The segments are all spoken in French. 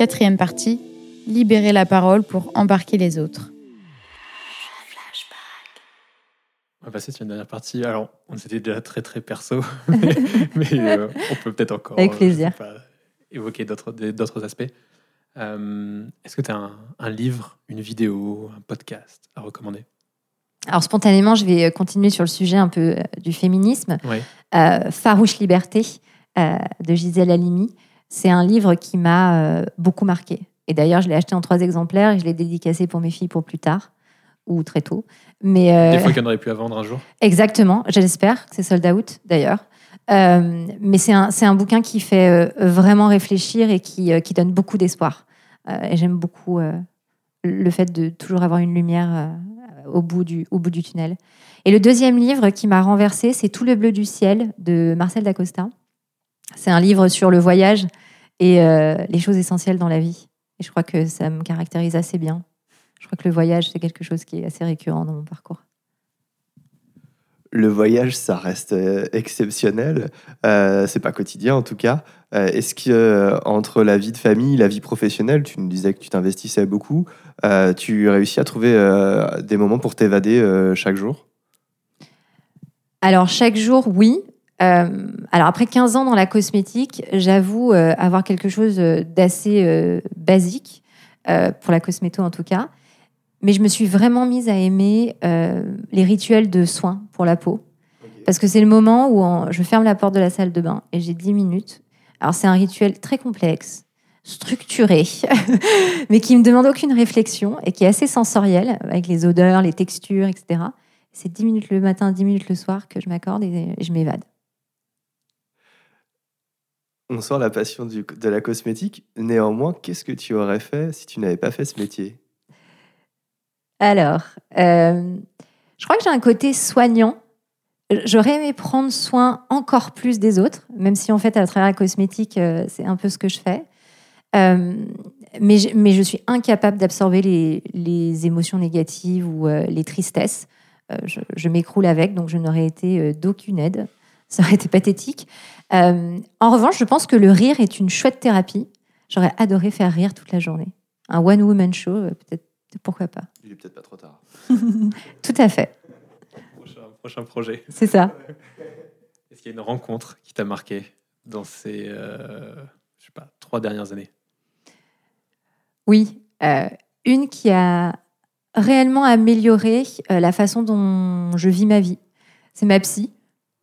Quatrième partie, libérer la parole pour embarquer les autres. On va passer sur une dernière partie. Alors, on était déjà très très perso, mais, euh, on peut peut-être encore Avec plaisir. euh, pas, évoquer d'autres aspects. Euh, Est-ce que tu as un, un livre, une vidéo, un podcast à recommander? Alors spontanément, je vais continuer sur le sujet un peu euh, du féminisme. Oui. Euh, Farouche Liberté euh, de Gisèle Halimi. C'est un livre qui m'a euh, beaucoup marqué. Et d'ailleurs, je l'ai acheté en trois exemplaires et je l'ai dédicacé pour mes filles pour plus tard ou très tôt. Mais euh, Des fois qu'il y en aurait pu à vendre un jour Exactement, j'espère que c'est sold out d'ailleurs. Euh, mais c'est un, un bouquin qui fait vraiment réfléchir et qui, qui donne beaucoup d'espoir. Euh, et j'aime beaucoup le fait de toujours avoir une lumière au, bout du, au bout du tunnel. Et le deuxième livre qui m'a renversé, c'est Tout le bleu du ciel de Marcel Dacosta. C'est un livre sur le voyage et euh, les choses essentielles dans la vie. Et je crois que ça me caractérise assez bien. Je crois que le voyage, c'est quelque chose qui est assez récurrent dans mon parcours. Le voyage, ça reste euh, exceptionnel. Euh, c'est pas quotidien en tout cas. Euh, Est-ce que entre la vie de famille, la vie professionnelle, tu nous disais que tu t'investissais beaucoup, tu réussis à trouver des moments pour t'évader chaque jour? Alors, chaque jour, oui. Euh, alors, après 15 ans dans la cosmétique, j'avoue euh, avoir quelque chose euh, d'assez euh, basique, pour la cosméto en tout cas. Mais je me suis vraiment mise à aimer les rituels de soins pour la peau. Parce que c'est le moment où en- je ferme la porte de la salle de bain et j'ai 10 minutes. Alors, c'est un rituel très complexe, structuré, mais qui me demande aucune réflexion et qui est assez sensoriel, avec les odeurs, les textures, etc. C'est 10 minutes le matin, 10 minutes le soir que je m'accorde et je m'évade. On sent la passion de la cosmétique. Néanmoins, qu'est-ce que tu aurais fait si tu n'avais pas fait ce métier? Alors, euh, je crois que j'ai un côté soignant. J'aurais aimé prendre soin encore plus des autres, même si en fait, à travers la cosmétique, euh, c'est un peu ce que je fais. Euh, mais, je, mais je suis incapable d'absorber les, les émotions négatives ou les tristesses. Je m'écroule avec, donc je n'aurais été d'aucune aide. Ça aurait été pathétique. Euh, en revanche, je pense que le rire est une chouette thérapie. J'aurais adoré faire rire toute la journée. Un one-woman show, euh, peut-être, pourquoi pas. Il est peut-être pas trop tard. Tout à fait, prochain, prochain projet. c'est ça. Est-ce qu'il y a une rencontre qui t'a marqué dans ces euh, je sais pas, trois dernières années? Oui, euh, une qui a réellement amélioré euh, la façon dont je vis ma vie. C'est ma psy.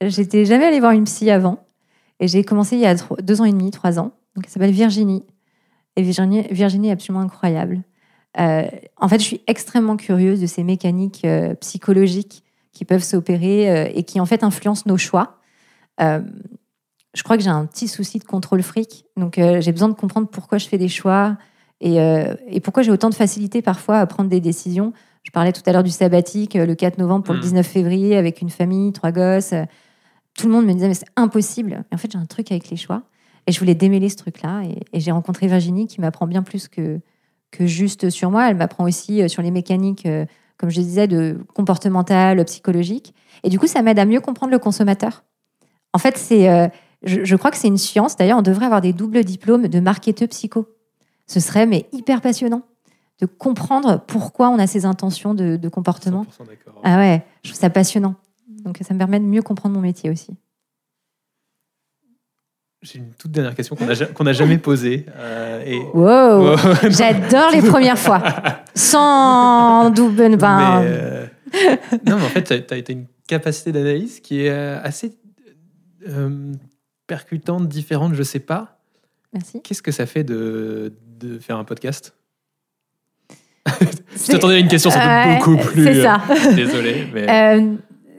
J'étais jamais allée voir une psy avant. Et j'ai commencé il y a deux ans et demi, trois ans. Donc, elle s'appelle Virginie. Et Virginie, Virginie est absolument incroyable. Euh, en fait, je suis extrêmement curieuse de ces mécaniques euh, psychologiques qui peuvent s'opérer euh, et qui, en fait, influencent nos choix. Je crois que j'ai un petit souci de contrôle fric. Donc, j'ai besoin de comprendre pourquoi je fais des choix, et, et pourquoi j'ai autant de facilité parfois à prendre des décisions Je parlais tout à l'heure du sabbatique, le 4 novembre pour le Mm. 19 février, avec une famille, trois gosses. Tout le monde me disait, mais c'est impossible. Et en fait, j'ai un truc avec les choix. Et je voulais démêler ce truc-là. Et, et j'ai rencontré Virginie qui m'apprend bien plus que, que juste sur moi. Elle m'apprend aussi euh, sur les mécaniques, euh, comme je disais, de comportementales, psychologiques. Et du coup, ça m'aide à mieux comprendre le consommateur. En fait, c'est, euh, je, je crois que c'est une science. D'ailleurs, on devrait avoir des doubles diplômes de marketeur psycho. Ce serait mais hyper passionnant de comprendre pourquoi on a ces intentions de, de comportement. 100% d'accord. Ah ouais, je trouve ça passionnant. Donc ça me permet de mieux comprendre mon métier aussi. J'ai une toute dernière question qu'on n'a jamais posée. euh, et... Wow, Oh, j'adore les premières fois. Sans double, ben, euh, non, mais en fait, tu as, une capacité d'analyse qui est euh, assez euh, percutante, différente, je sais pas. merci. Qu'est-ce que ça fait de, de faire un podcast? Je t'attendais à une question sans doute beaucoup plus. C'est ça. désolé, mais.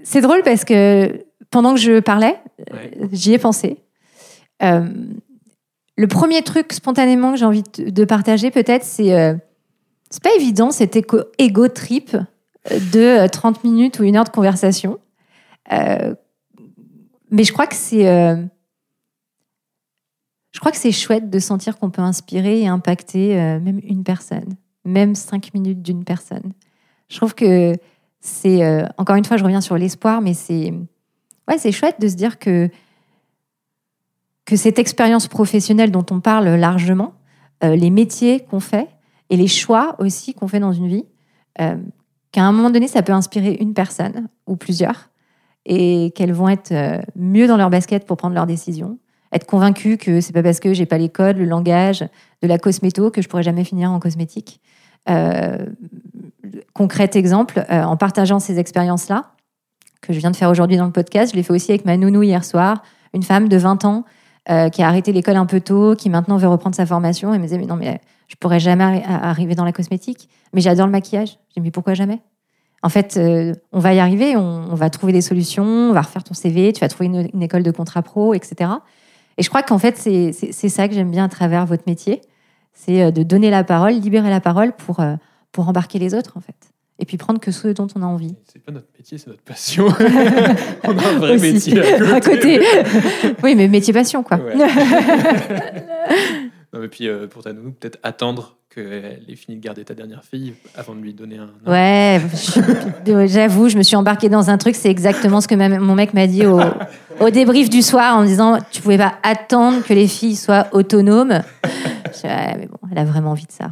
Euh, c'est drôle parce que pendant que je parlais, Ouais. euh, j'y ai pensé. Euh, le premier truc spontanément que j'ai envie de partager, peut-être, c'est euh, c'est pas évident cet éco- ego trip de euh, 30 minutes ou une heure de conversation. Euh, mais je crois que c'est euh, je crois que c'est chouette de sentir qu'on peut inspirer et impacter euh, même une personne, même cinq minutes d'une personne. Je trouve que c'est euh, encore une fois, je reviens sur l'espoir, mais c'est ouais, c'est chouette de se dire que que cette expérience professionnelle dont on parle largement euh, les métiers qu'on fait et les choix aussi qu'on fait dans une vie, euh, qu'à un moment donné, ça peut inspirer une personne ou plusieurs et qu'elles vont être mieux dans leur basket pour prendre leurs décisions, être convaincues que c'est pas parce que j'ai pas les codes, le langage de la cosméto que je pourrais jamais finir en cosmétique. Concret exemple, euh, en partageant ces expériences-là, que je viens de faire aujourd'hui dans le podcast, je l'ai fait aussi avec ma nounou hier soir, une femme de 20 ans euh, qui a arrêté l'école un peu tôt, qui maintenant veut reprendre sa formation. Et me disait mais non mais je pourrais jamais arri- arriver dans la cosmétique, mais j'adore le maquillage. J'ai mais pourquoi jamais? En fait, euh, on va y arriver, on, va trouver des solutions, on va refaire ton CV, tu vas trouver une, école de contrat pro, etc. Et je crois qu'en fait c'est ça que j'aime bien à travers votre métier, c'est euh, de donner la parole, libérer la parole pour euh, pour embarquer les autres en fait, et puis prendre que ce dont on a envie. C'est pas notre métier, c'est notre passion. On a un vrai Aussi. métier à À côté. oui, mais métier passion quoi. Ouais. non, mais puis euh, pour ta nounou, peut-être attendre qu'elle ait fini de garder ta dernière fille avant de lui donner un. un- Ouais, j'avoue, je me suis embarquée dans un truc, c'est exactement ce que ma- mon mec m'a dit au, au débrief du soir en me disant tu pouvais pas attendre que les filles soient autonomes. Je dis, Ouais, mais bon, elle a vraiment envie de ça.